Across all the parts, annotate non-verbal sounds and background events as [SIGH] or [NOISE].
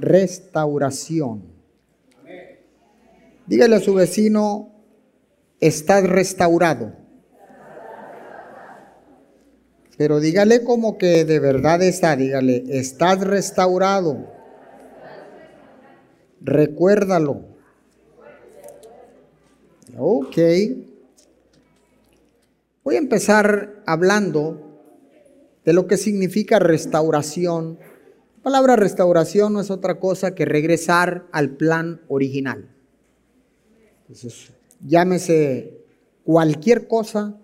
restauración. Dígale a su vecino, estás restaurado. Pero dígale como que de verdad está, dígale, estás restaurado. Recuérdalo. Ok. Voy a empezar hablando de lo que significa restauración. La palabra restauración no es otra cosa que regresar al plan original. Entonces, llámese cualquier cosa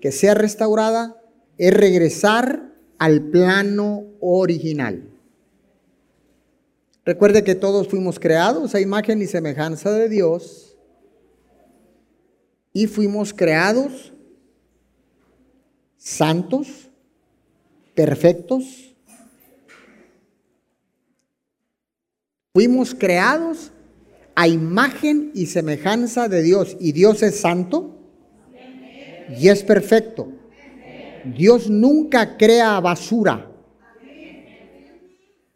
que sea restaurada, es regresar al plano original. Recuerde que todos fuimos creados a imagen y semejanza de Dios y fuimos creados santos, perfectos. Fuimos creados a imagen y semejanza de Dios y Dios es santo y es perfecto. Dios nunca crea basura.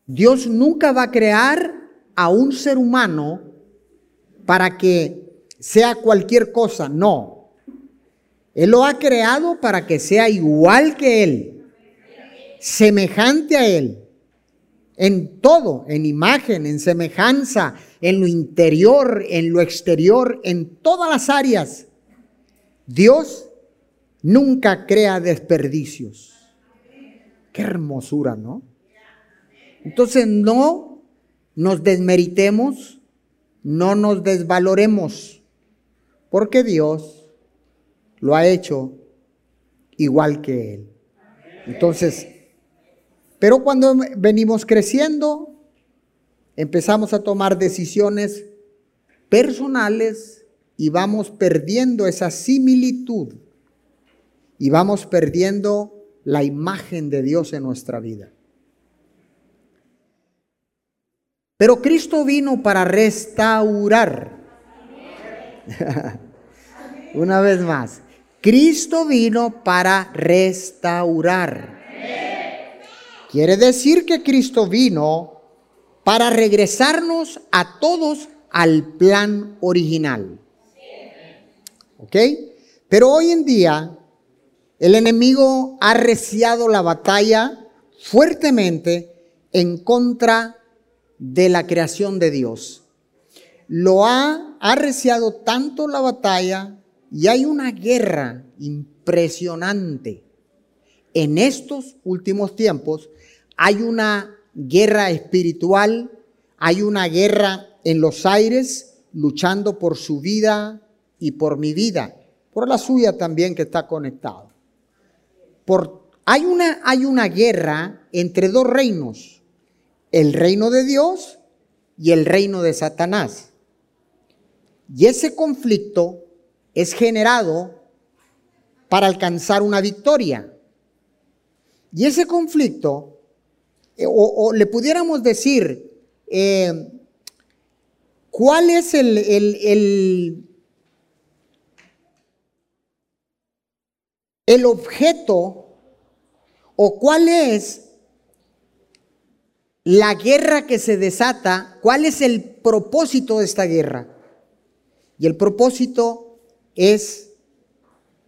Dios nunca va a crear a un ser humano para que sea cualquier cosa. No. Él lo ha creado para que sea igual que Él, semejante a Él, en todo, en imagen, en semejanza, en lo interior, en lo exterior, en todas las áreas. Dios nunca crea desperdicios. Qué hermosura, ¿no? Entonces no nos desmeritemos, no nos desvaloremos, porque Dios lo ha hecho igual que Él. Entonces, pero cuando venimos creciendo, empezamos a tomar decisiones personales y vamos perdiendo esa similitud y vamos perdiendo la imagen de Dios en nuestra vida. Pero Cristo vino para restaurar. [LAUGHS] Una vez más, Cristo vino para restaurar. Quiere decir que Cristo vino para regresarnos a todos al plan original. ¿Ok? Pero hoy en día el enemigo ha reciado la batalla fuertemente en contra de la creación de Dios. Lo ha arreciado tanto la batalla y hay una guerra impresionante. En estos últimos tiempos hay una guerra espiritual, hay una guerra en los aires luchando por su vida y por mi vida, por la suya también que está conectado hay, una, hay una guerra entre dos reinos, el reino de Dios y el reino de Satanás. Y ese conflicto es generado para alcanzar una victoria. Y ese conflicto, eh, o, le pudiéramos decir, eh, ¿cuál es el, el, el objeto o cuál es la guerra que se desata, cuál es el propósito de esta guerra. Y el propósito es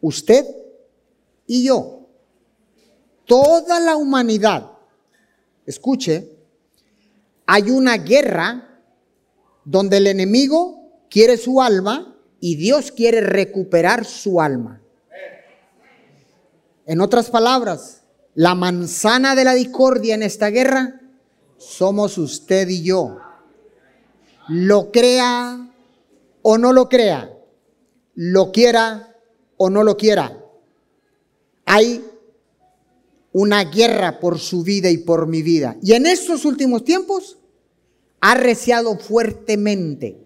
usted y yo. Toda la humanidad, escuche, hay una guerra donde el enemigo quiere su alma y Dios quiere recuperar su alma. En otras palabras, la manzana de la discordia en esta guerra somos usted y yo. Lo crea o no lo crea, lo quiera o no lo quiera. Hay una guerra por su vida y por mi vida. Y en estos últimos tiempos ha reciado fuertemente.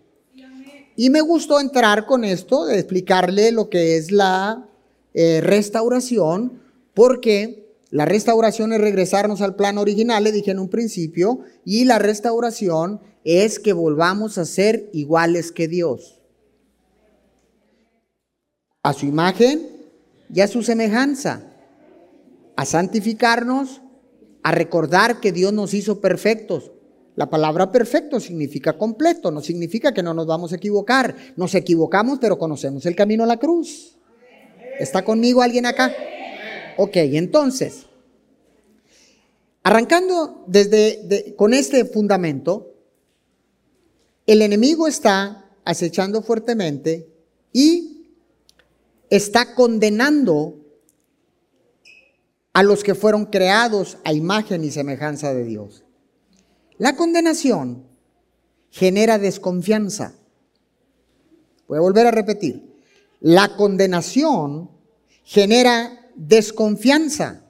Y me gustó entrar con esto, de explicarle lo que es la eh, restauración, porque la restauración es regresarnos al plan original, le dije en un principio, y la restauración es que volvamos a ser iguales que Dios. A su imagen y a su semejanza. A santificarnos, a recordar que Dios nos hizo perfectos. La palabra perfecto significa completo, no significa que no nos vamos a equivocar. Nos equivocamos, pero conocemos el camino a la cruz. ¿Está conmigo alguien acá? Ok, entonces, arrancando desde con este fundamento, el enemigo está acechando fuertemente y está condenando a los que fueron creados a imagen y semejanza de Dios. La condenación genera desconfianza. Voy a volver a repetir. La condenación genera desconfianza.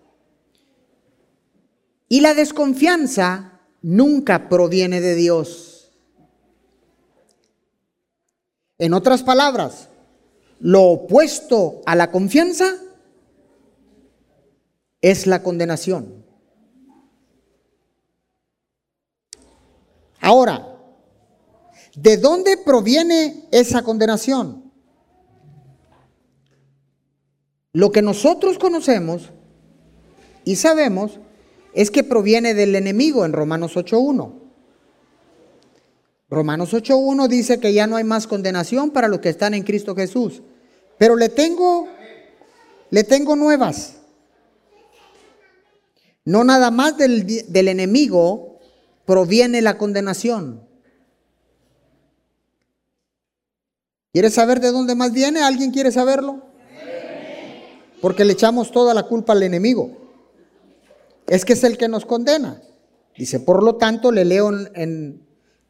Y la desconfianza nunca proviene de Dios. En otras palabras, lo opuesto a la confianza es la condenación. Ahora, ¿de dónde proviene esa condenación? Lo que nosotros conocemos y sabemos es que proviene del enemigo en Romanos 8.1. Romanos 8.1 dice que ya no hay más condenación para los que están en Cristo Jesús. Pero le tengo, le tengo nuevas. No nada más del, enemigo proviene la condenación. ¿Quieres saber de dónde más viene? ¿Alguien quiere saberlo? Porque le echamos toda la culpa al enemigo. Es que es el que nos condena. Dice, por lo tanto, le leo en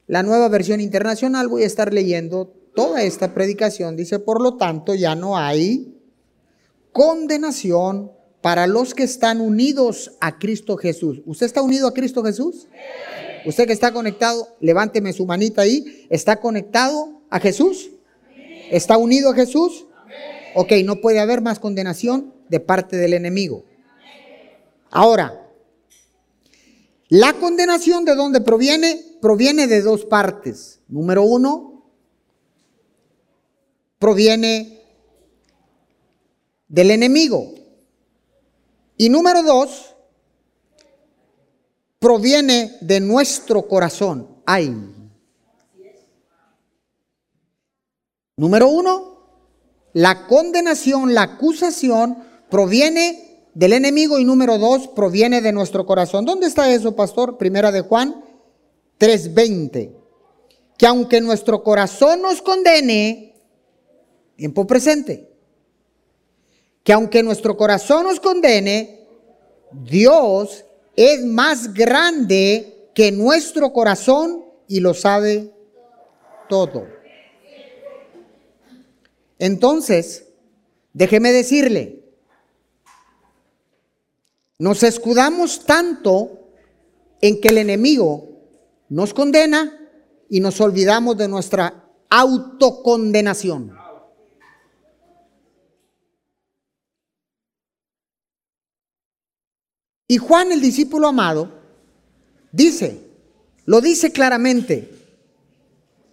la nueva versión internacional, voy a estar leyendo toda esta predicación. Dice, por lo tanto, ya no hay condenación para los que están unidos a Cristo Jesús. ¿Usted está unido a Cristo Jesús? Usted que está conectado, levánteme su manita ahí. ¿Está conectado a Jesús? ¿Está unido a Jesús? Ok, no puede haber más condenación de parte del enemigo. Ahora, la condenación de dónde proviene? Proviene de dos partes. Número uno, proviene del enemigo. Y número dos, proviene de nuestro corazón. Ay. Número uno, la condenación, la acusación proviene del enemigo y número dos, proviene de nuestro corazón. ¿Dónde está eso, pastor? Primera de Juan 3:20. Que aunque nuestro corazón nos condene, tiempo presente, que aunque nuestro corazón nos condene, Dios es más grande que nuestro corazón y lo sabe todo. Entonces, déjeme decirle, nos escudamos tanto en que el enemigo nos condena y nos olvidamos de nuestra autocondenación. Y Juan, el discípulo amado, dice, lo dice claramente,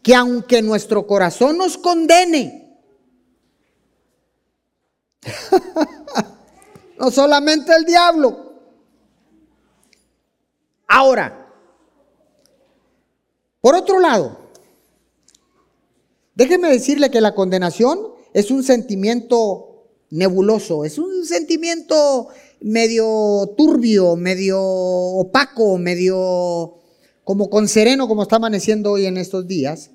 que aunque nuestro corazón nos condene, [LAUGHS] no solamente el diablo. Ahora, por otro lado, déjeme decirle que la condenación es un sentimiento nebuloso, es un sentimiento medio turbio, medio opaco, medio como con sereno, como está amaneciendo hoy en estos días.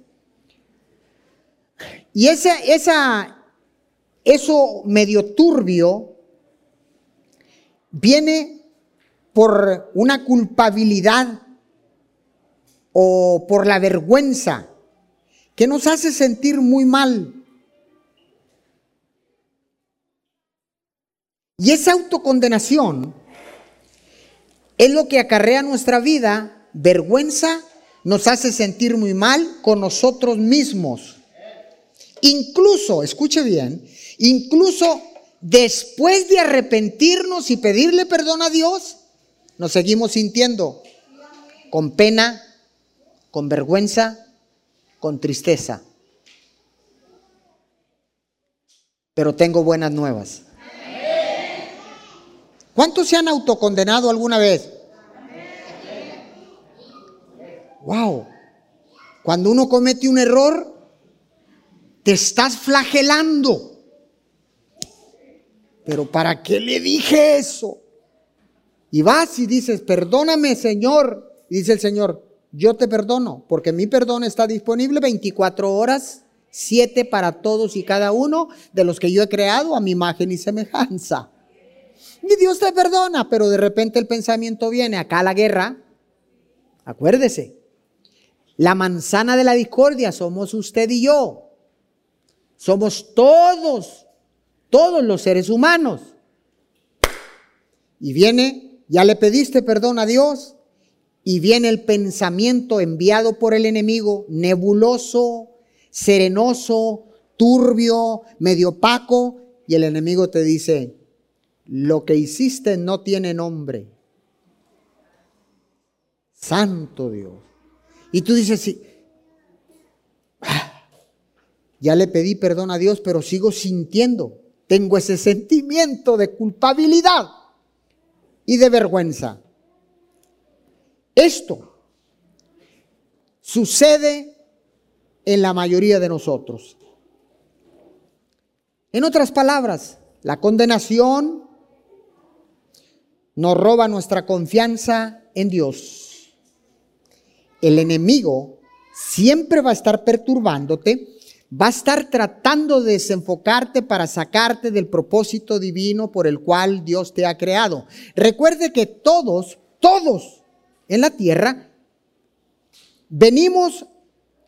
Y esa, esa, eso medio turbio viene por una culpabilidad o por la vergüenza que nos hace sentir muy mal. Y esa autocondenación es lo que acarrea nuestra vida, vergüenza, nos hace sentir muy mal con nosotros mismos. Incluso, escuche bien, incluso después de arrepentirnos y pedirle perdón a Dios, nos seguimos sintiendo con pena, con vergüenza, con tristeza. Pero tengo buenas nuevas. ¿Cuántos se han autocondenado alguna vez? Wow. Cuando uno comete un error, te estás flagelando. Pero ¿para qué le dije eso? Y vas y dices, perdóname Señor. Y dice el Señor, yo te perdono, porque mi perdón está disponible 24 horas, 7 para todos y cada uno de los que yo he creado a mi imagen y semejanza. Y Dios te perdona, pero de repente el pensamiento viene, acá la guerra. Acuérdese, la manzana de la discordia somos usted y yo. Somos todos, todos los seres humanos. Y viene, ya le pediste perdón a Dios, y viene el pensamiento enviado por el enemigo, nebuloso, serenoso, turbio, medio opaco, y el enemigo te dice, lo que hiciste no tiene nombre. Santo Dios. Y tú dices, sí, ah, ya le pedí perdón a Dios, pero sigo sintiendo, tengo ese sentimiento de culpabilidad y de vergüenza. Esto sucede en la mayoría de nosotros. En otras palabras, la condenación nos roba nuestra confianza en Dios el enemigo siempre va a estar perturbándote, va a estar tratando de desenfocarte para sacarte del propósito divino por el cual Dios te ha creado. Recuerde que todos, todos en la tierra, venimos,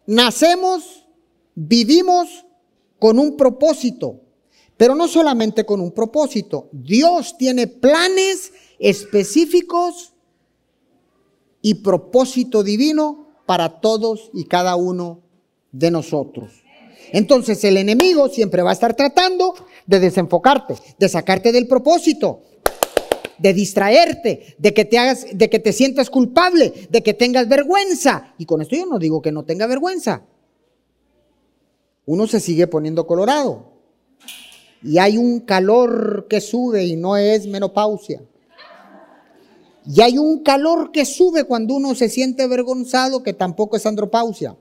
nacemos, vivimos con un propósito, pero no solamente con un propósito. Dios tiene planes específicos y propósito divino para todos y cada uno de nosotros. Entonces el enemigo siempre va a estar tratando de desenfocarte, de sacarte del propósito, de distraerte, de que te hagas, de que te sientas culpable, de que tengas vergüenza. Y con esto yo no digo que no tenga vergüenza. Uno se sigue poniendo colorado. Y hay un calor que sube y no es menopausia. Y hay un calor que sube cuando uno se siente avergonzado, que tampoco es andropausia.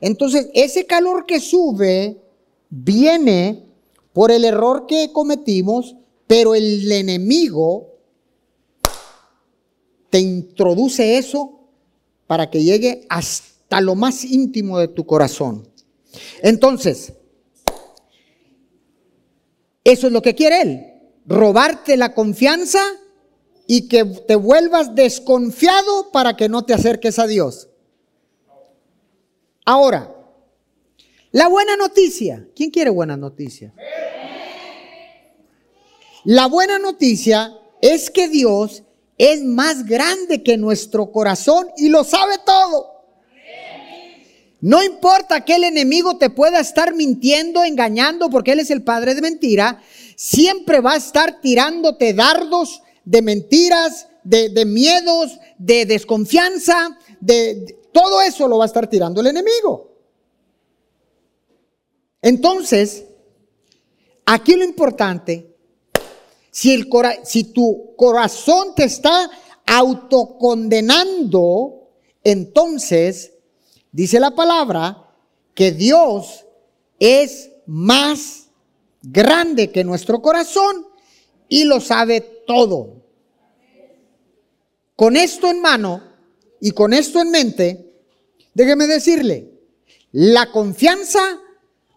Entonces, ese calor que sube viene por el error que cometimos, pero el enemigo te introduce eso para que llegue hasta lo más íntimo de tu corazón. Entonces, eso es lo que quiere él, robarte la confianza y que te vuelvas desconfiado para que no te acerques a Dios. Ahora, la buena noticia. ¿Quién quiere buena noticia? La buena noticia es que Dios es más grande que nuestro corazón y lo sabe todo. No importa que el enemigo te pueda estar mintiendo, engañando, porque Él es el padre de mentira, siempre va a estar tirándote dardos de mentiras, de, miedos, de desconfianza, de, todo eso lo va a estar tirando el enemigo. Entonces, aquí lo importante, si, si tu corazón te está autocondenando, entonces, dice la palabra, que Dios es más grande que nuestro corazón y lo sabe todo. Con esto en mano y con esto en mente, déjeme decirle, la confianza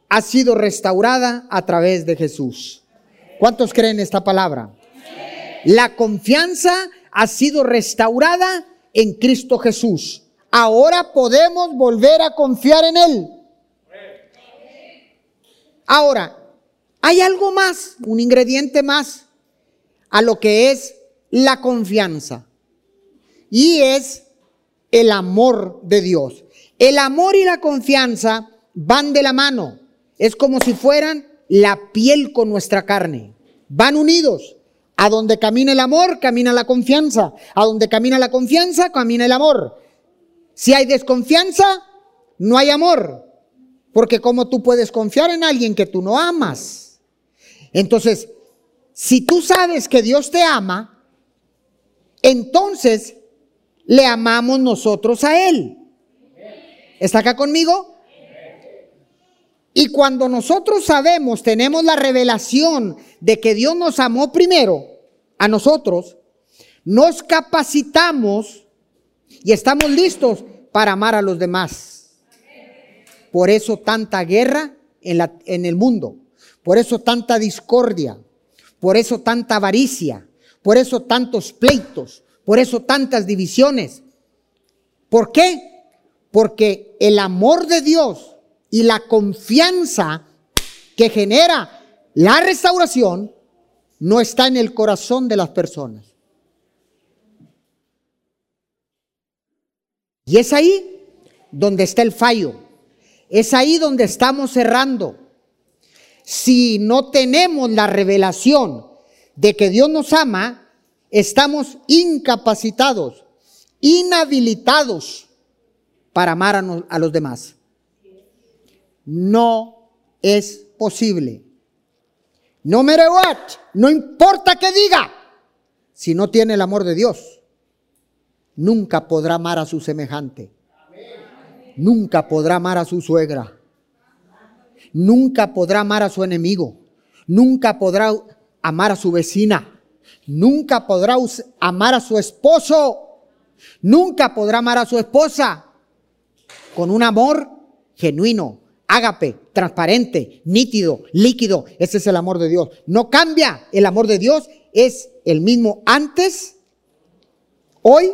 ha sido restaurada a través de Jesús. ¿Cuántos creen esta palabra? La confianza ha sido restaurada en Cristo Jesús. Ahora podemos volver a confiar en Él. Ahora, hay algo más, un ingrediente más a lo que es la confianza. Y es el amor de Dios. El amor y la confianza van de la mano. Es como si fueran la piel con nuestra carne. Van unidos. A donde camina el amor, camina la confianza. A donde camina la confianza, camina el amor. Si hay desconfianza, no hay amor. Porque ¿cómo tú puedes confiar en alguien que tú no amas? Entonces, si tú sabes que Dios te ama, entonces le amamos nosotros a Él. ¿Está acá conmigo? Y cuando nosotros sabemos, tenemos la revelación de que Dios nos amó primero a nosotros, nos capacitamos y estamos listos para amar a los demás. Por eso tanta guerra en, la, en el mundo, por eso tanta discordia, por eso tanta avaricia, por eso tantos pleitos, por eso tantas divisiones. ¿Por qué? Porque el amor de Dios y la confianza que genera la restauración no está en el corazón de las personas. Y es ahí donde está el fallo. Es ahí donde estamos cerrando. Si no tenemos la revelación de que Dios nos ama, estamos incapacitados, inhabilitados para amar a, los demás no es posible. No matter what, no importa que diga, si no tiene el amor de Dios, nunca podrá amar a su semejante. Nunca podrá amar a su suegra. Nunca podrá amar a su enemigo. Nunca podrá amar a su vecina. Nunca podrá amar a su esposo. Nunca podrá amar a su esposa con un amor genuino, ágape, transparente, nítido, líquido. Ese es el amor de Dios. No cambia. El amor de Dios es el mismo antes, hoy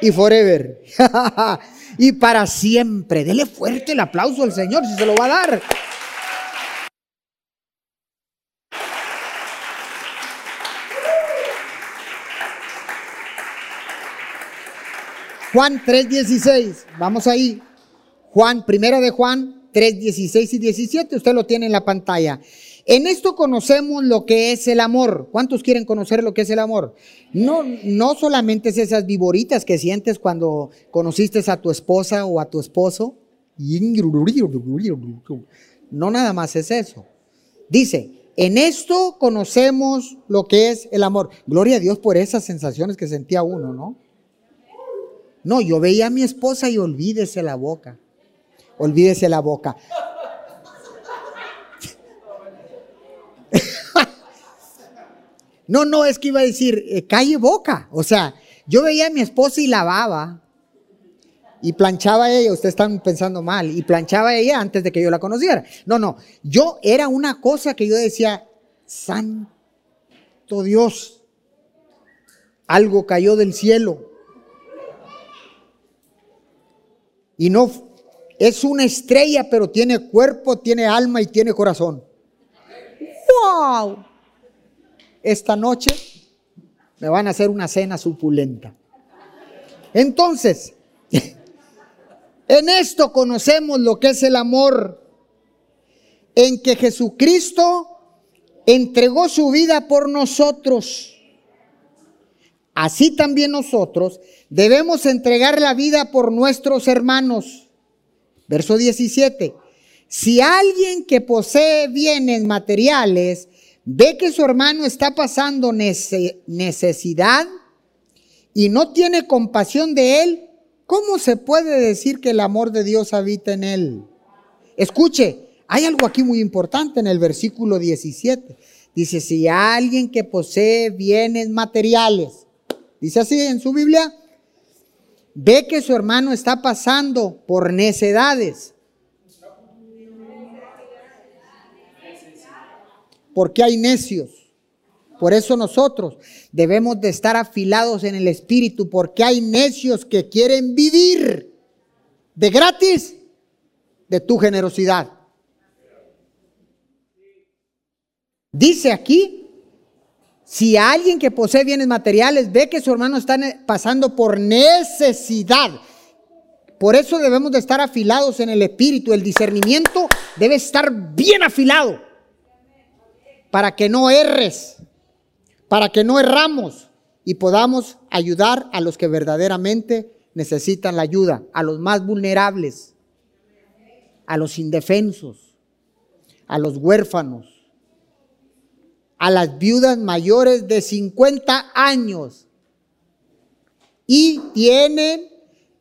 y forever. [LAUGHS] y para siempre. Dele fuerte el aplauso al Señor si se lo va a dar. Juan 3:16. Vamos ahí. Juan, primera de Juan 3, 16 y 17, usted lo tiene en la pantalla. En esto conocemos lo que es el amor. ¿Cuántos quieren conocer lo que es el amor? No, no solamente es esas viboritas que sientes cuando conociste a tu esposa o a tu esposo. No nada más es eso. Dice, en esto conocemos lo que es el amor. Gloria a Dios por esas sensaciones que sentía uno, ¿no? No, yo veía a mi esposa y olvídese la boca olvídese la boca. No, no, es que iba a decir, eh, calle boca. O sea, yo veía a mi esposa y lavaba y planchaba ella, ustedes están pensando mal, y planchaba ella antes de que yo la conociera. No, no, yo era una cosa que yo decía, santo Dios, algo cayó del cielo. Y no es una estrella, pero tiene cuerpo, tiene alma y tiene corazón. ¡Wow! Esta noche me van a hacer una cena supulenta. Entonces, [LAUGHS] en esto conocemos lo que es el amor, en que Jesucristo entregó su vida por nosotros. Así también nosotros debemos entregar la vida por nuestros hermanos. Verso 17. Si alguien que posee bienes materiales ve que su hermano está pasando necesidad y no tiene compasión de él, ¿cómo se puede decir que el amor de Dios habita en él? Escuche, hay algo aquí muy importante en el versículo 17. Dice, si alguien que posee bienes materiales, dice así en su Biblia, ve que su hermano está pasando por necedades. Porque hay necios. Por eso nosotros debemos de estar afilados en el espíritu, porque hay necios que quieren vivir de gratis de tu generosidad. Dice aquí si alguien que posee bienes materiales ve que su hermano está pasando por necesidad, por eso debemos de estar afilados en el espíritu. El discernimiento debe estar bien afilado para que no erres, para que no erramos y podamos ayudar a los que verdaderamente necesitan la ayuda, a los más vulnerables, a los indefensos, a los huérfanos a las viudas mayores de 50 años. Y tienen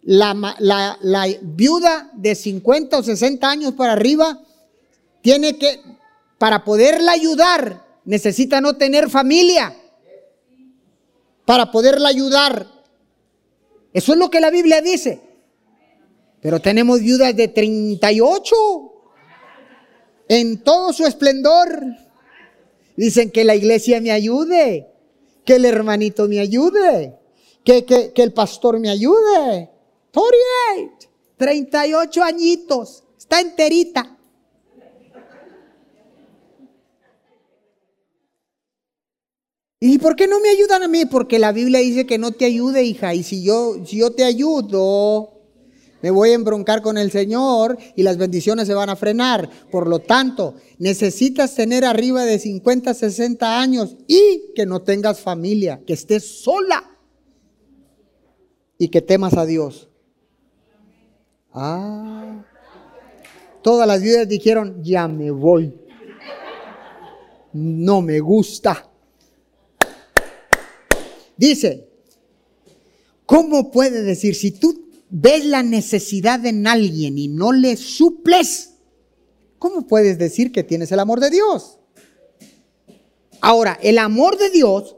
la, la, viuda de 50 o 60 años para arriba tiene que, para poderla ayudar, necesita no tener familia. Para poderla ayudar. Eso es lo que la Biblia dice. Pero tenemos viudas de 38 en todo su esplendor. Dicen que la iglesia me ayude, que el hermanito me ayude, que, que, que el pastor me ayude. 38, 38 añitos, está enterita. ¿Y por qué no me ayudan a mí? Porque la Biblia dice que no te ayude, hija. Y si yo, si yo te ayudo, me voy a embroncar con el Señor y las bendiciones se van a frenar. Por lo tanto, necesitas tener arriba de 50, 60 años y que no tengas familia, que estés sola y que temas a Dios. Ah. Todas las viudas dijeron, ya me voy. No me gusta. Dice, ¿cómo puede decir si tú ves la necesidad en alguien y no le suples? ¿Cómo puedes decir que tienes el amor de Dios? Ahora, el amor de Dios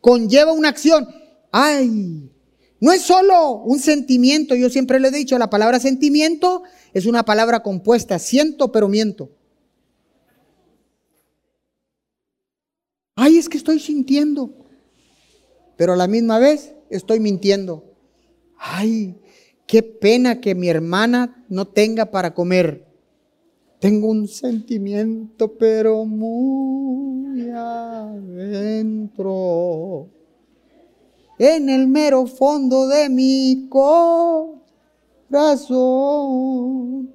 conlleva una acción. Ay, no es solo un sentimiento, yo siempre le he dicho, la palabra sentimiento es una palabra compuesta, siento pero miento. Ay, es que estoy sintiendo, pero a la misma vez estoy mintiendo. Ay, qué pena que mi hermana no tenga para comer. Tengo un sentimiento, pero muy adentro en el mero fondo de mi corazón.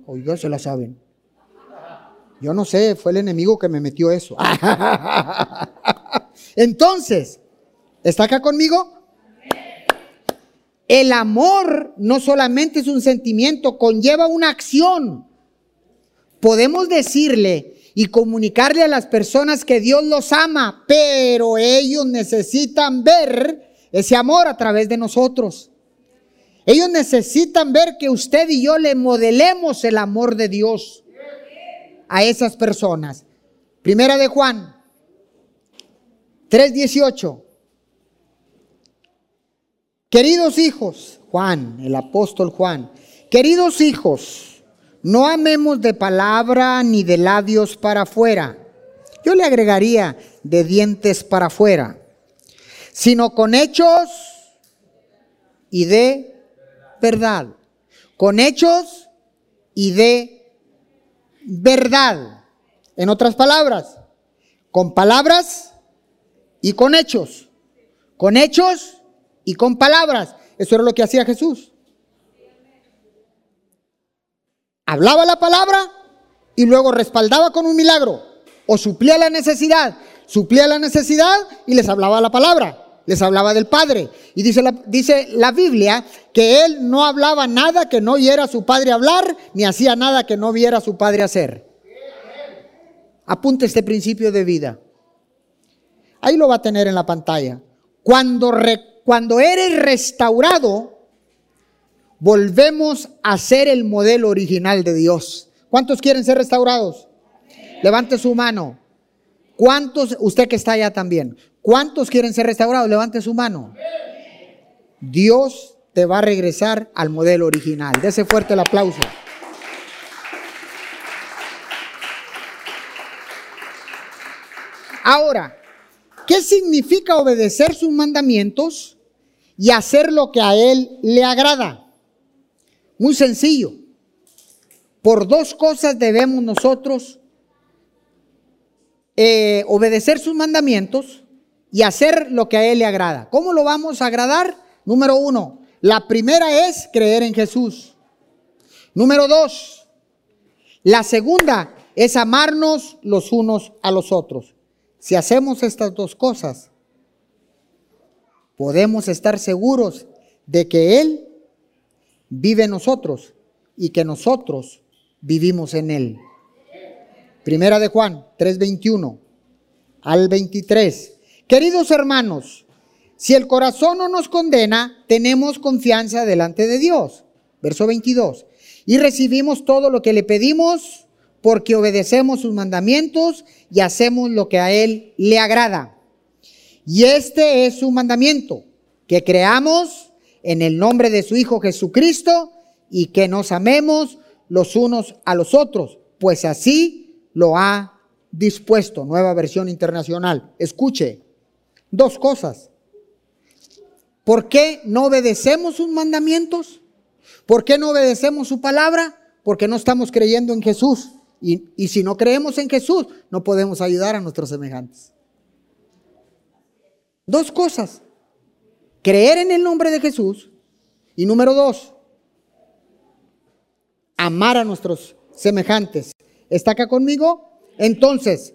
Oiga, se la saben. Yo no sé, fue el enemigo que me metió eso. [LAUGHS] Entonces, ¿está acá conmigo? El amor no solamente es un sentimiento, conlleva una acción. Podemos decirle y comunicarle a las personas que Dios los ama, pero ellos necesitan ver ese amor a través de nosotros. Ellos necesitan ver que usted y yo le modelemos el amor de Dios a esas personas. Primera de Juan 3:18. Queridos hijos, Juan, el apóstol Juan, queridos hijos, no amemos de palabra ni de labios para afuera. Yo le agregaría de dientes para afuera sino con hechos y de verdad. Con hechos y de verdad. En otras palabras, con palabras y con hechos. Con hechos y con palabras. Eso era lo que hacía Jesús. Hablaba la palabra y luego respaldaba con un milagro o suplía la necesidad. Suplía la necesidad y les hablaba la palabra les hablaba del Padre. Y dice la, dice la Biblia que él no hablaba nada que no oyera su Padre hablar, ni hacía nada que no viera su Padre hacer. Apunte este principio de vida. Ahí lo va a tener en la pantalla. Cuando, cuando eres restaurado, volvemos a ser el modelo original de Dios. ¿Cuántos quieren ser restaurados? Levante su mano. ¿Cuántos, usted que está allá también, cuántos quieren ser restaurados? Levante su mano. Dios te va a regresar al modelo original. Dese fuerte el aplauso. Ahora, ¿qué significa obedecer sus mandamientos y hacer lo que a Él le agrada? Muy sencillo. Por dos cosas debemos nosotros eh, obedecer sus mandamientos y hacer lo que a Él le agrada. ¿Cómo lo vamos a agradar? Número uno, la primera es creer en Jesús. Número dos, la segunda es amarnos los unos a los otros. Si hacemos estas dos cosas, podemos estar seguros de que Él vive en nosotros y que nosotros vivimos en Él. Primera de Juan 3:21 al 23. Queridos hermanos, Si el corazón no nos condena, tenemos confianza delante de Dios. Verso 22. Y recibimos todo lo que le pedimos porque obedecemos sus mandamientos y hacemos lo que a Él le agrada. Y este es su mandamiento, que creamos en el nombre de su Hijo Jesucristo y que nos amemos los unos a los otros, pues así lo ha dispuesto. Nueva versión internacional. Escuche, dos cosas. ¿Por qué no obedecemos sus mandamientos? ¿Por qué no obedecemos su palabra? Porque no estamos creyendo en Jesús. Y, y, si no creemos en Jesús, no podemos ayudar a nuestros semejantes. Dos cosas. Creer en el nombre de Jesús. Y número dos, amar a nuestros semejantes. ¿Está acá conmigo? Entonces,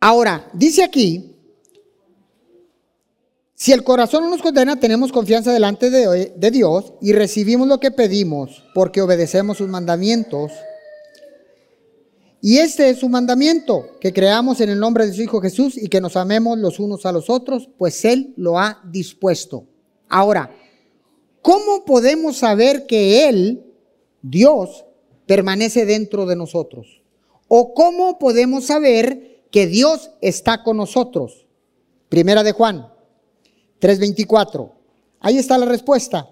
ahora, dice aquí si el corazón no nos condena, tenemos confianza delante de, de, Dios y recibimos lo que pedimos porque obedecemos sus mandamientos. Y este es su mandamiento, que creamos en el nombre de su Hijo Jesús y que nos amemos los unos a los otros, pues Él lo ha dispuesto. Ahora, ¿cómo podemos saber que Él, Dios, permanece dentro de nosotros? ¿O cómo podemos saber que Dios está con nosotros? Primera de Juan 3.24. Ahí está la respuesta.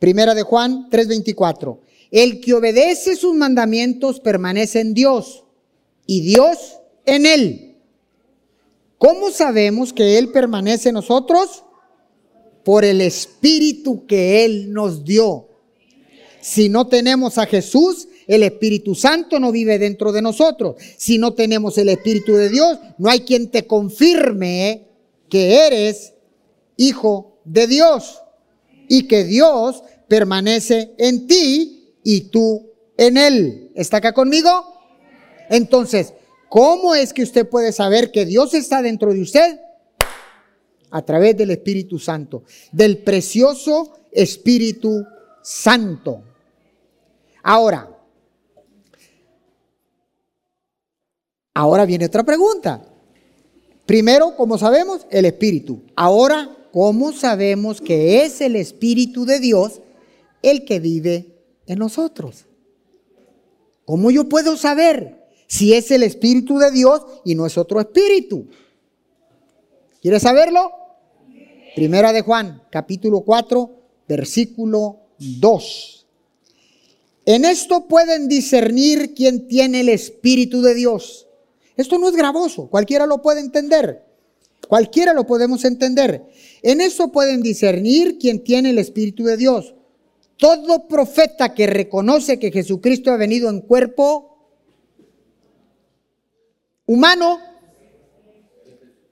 Primera de Juan 3.24. El que obedece sus mandamientos permanece en Dios y Dios en él. ¿Cómo sabemos que Él permanece en nosotros? Por el Espíritu que Él nos dio. Si no tenemos a Jesús, el Espíritu Santo no vive dentro de nosotros. Si no tenemos el Espíritu de Dios, no hay quien te confirme que eres hijo de Dios y que Dios permanece en ti y tú en él. ¿Está acá conmigo? Entonces, ¿cómo es que usted puede saber que Dios está dentro de usted? A través del Espíritu Santo, del precioso Espíritu Santo. Ahora, ahora viene otra pregunta. Primero, como sabemos, el Espíritu. Ahora, ¿cómo sabemos que es el Espíritu de Dios el que vive en nosotros? ¿Cómo yo puedo saber si es el Espíritu de Dios y no es otro Espíritu? ¿Quieres saberlo? Primera de Juan, capítulo 4, versículo 2. En esto pueden discernir quién tiene el Espíritu de Dios. Esto no es gravoso, cualquiera lo puede entender. Cualquiera lo podemos entender. En eso pueden discernir quién tiene el Espíritu de Dios. Todo profeta que reconoce que Jesucristo ha venido en cuerpo humano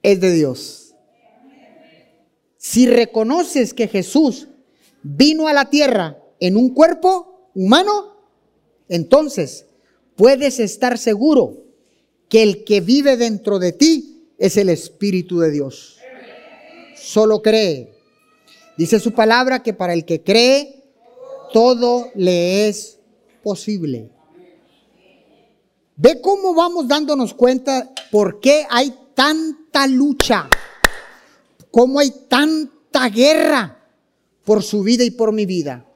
es de Dios. Si reconoces que Jesús vino a la tierra en un cuerpo humano, entonces puedes estar seguro que el que vive dentro de ti es el Espíritu de Dios. Solo cree. Dice su palabra que para el que cree, todo le es posible. Ve cómo vamos dándonos cuenta por qué hay tanta lucha, cómo hay tanta guerra por su vida y por mi vida,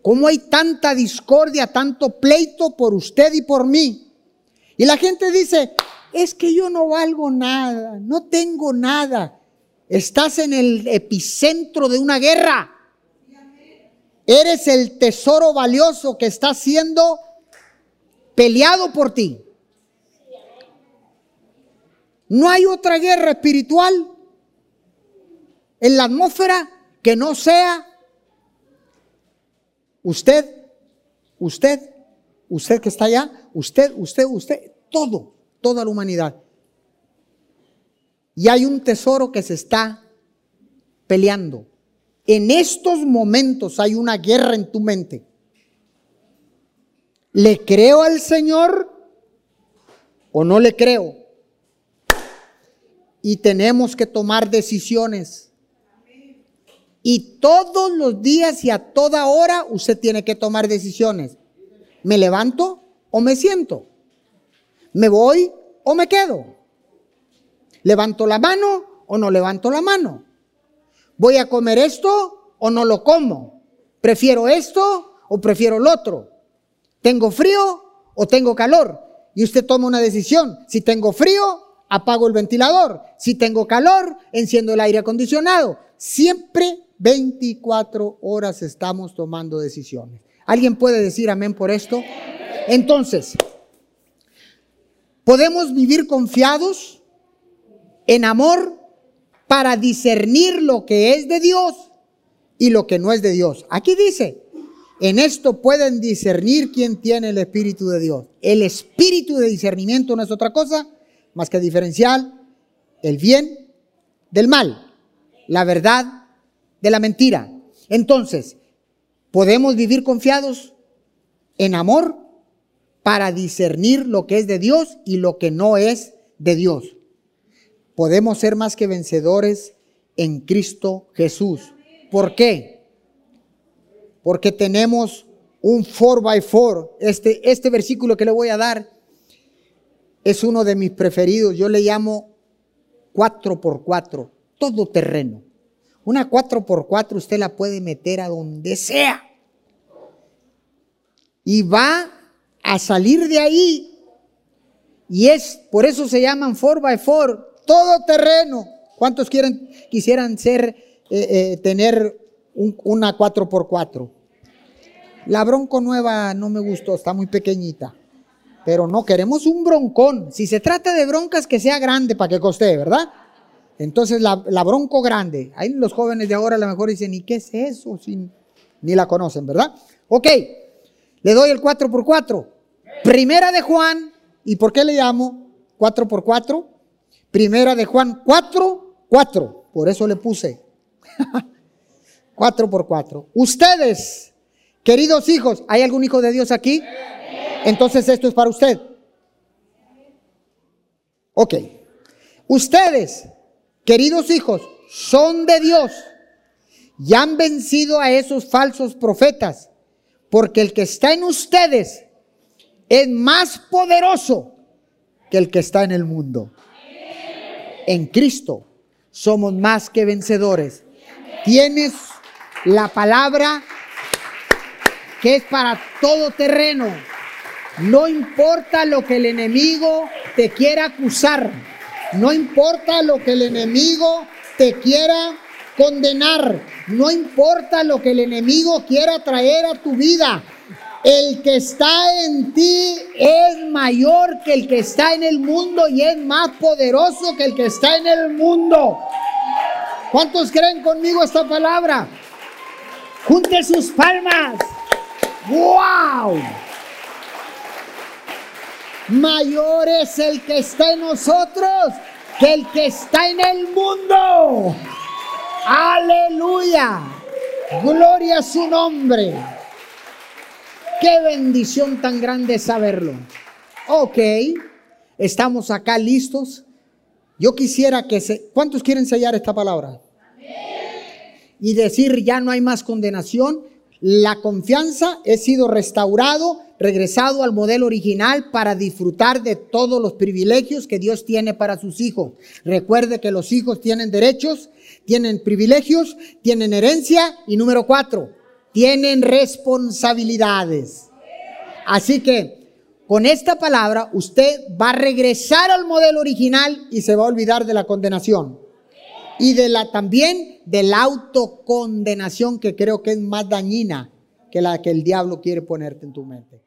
cómo hay tanta discordia, tanto pleito por usted y por mí. Y la gente dice, es que yo no valgo nada, no tengo nada. Estás en el epicentro de una guerra. Eres el tesoro valioso que está siendo peleado por ti. No hay otra guerra espiritual en la atmósfera que no sea usted, usted, usted que está allá, usted, usted, usted, todo toda la humanidad. Y hay un tesoro que se está peleando. En estos momentos hay una guerra en tu mente. ¿Le creo al Señor o no le creo? Y tenemos que tomar decisiones. Y todos los días y a toda hora usted tiene que tomar decisiones. ¿Me levanto o me siento? ¿Me voy o me quedo? ¿Levanto la mano o no levanto la mano? ¿Voy a comer esto o no lo como? ¿Prefiero esto o prefiero el otro? ¿Tengo frío o tengo calor? Y usted toma una decisión. Si tengo frío, apago el ventilador. Si tengo calor, enciendo el aire acondicionado. Siempre 24 horas estamos tomando decisiones. ¿Alguien puede decir amén por esto? Entonces, podemos vivir confiados en amor para discernir lo que es de Dios y lo que no es de Dios. Aquí dice, en esto pueden discernir quién tiene el Espíritu de Dios. El Espíritu de discernimiento no es otra cosa más que diferenciar el bien del mal, la verdad de la mentira. Entonces, podemos vivir confiados en amor para discernir lo que es de Dios y lo que no es de Dios. Podemos ser más que vencedores en Cristo Jesús. ¿Por qué? Porque tenemos un 4x4. Este, este versículo que le voy a dar es uno de mis preferidos. Yo le llamo 4x4, todo terreno. Una 4x4 usted la puede meter a donde sea. Y va a salir de ahí. Y es, por eso se llaman 4x4, todo terreno. ¿Cuántos quieren, quisieran ser, eh, eh, tener una 4x4? La bronco nueva no me gustó, está muy pequeñita. Pero no, queremos un broncón. Si se trata de broncas, que sea grande para que coste, ¿verdad? Entonces la, bronco grande. Ahí los jóvenes de ahora a lo mejor dicen, ¿y qué es eso? ni la conocen, ¿verdad? Ok, le doy el 4x4. Primera de Juan, ¿y por qué le llamo 4x4? Primera de Juan 4, 4. Por eso le puse [LAUGHS] 4x4. Ustedes, queridos hijos, ¿hay algún hijo de Dios aquí? Entonces esto es para usted. Ok. Ustedes, queridos hijos, son de Dios y han vencido a esos falsos profetas, porque el que está en ustedes es más poderoso que el que está en el mundo. En Cristo somos más que vencedores. Tienes la palabra que es para todo terreno no importa lo que el enemigo te quiera acusar. No importa lo que el enemigo te quiera condenar. No importa lo que el enemigo quiera traer a tu vida. El que está en ti es mayor que el que está en el mundo y es más poderoso que el que está en el mundo. ¿Cuántos creen conmigo esta palabra? Junte sus palmas. ¡Wow! mayor es el que está en nosotros que el que está en el mundo. Aleluya. Gloria a su nombre. Qué bendición tan grande saberlo. Ok, estamos acá listos. Yo quisiera que se... ¿Cuántos quieren sellar esta palabra? Y decir, ya no hay más condenación. La confianza he sido restaurado regresado al modelo original para disfrutar de todos los privilegios que Dios tiene para sus hijos. Recuerde que los hijos tienen derechos, tienen privilegios, tienen herencia y número cuatro, tienen responsabilidades. Así que con esta palabra usted va a regresar al modelo original y se va a olvidar de la condenación. Y de la también de la autocondenación que creo que es más dañina que la que el diablo quiere ponerte en tu mente.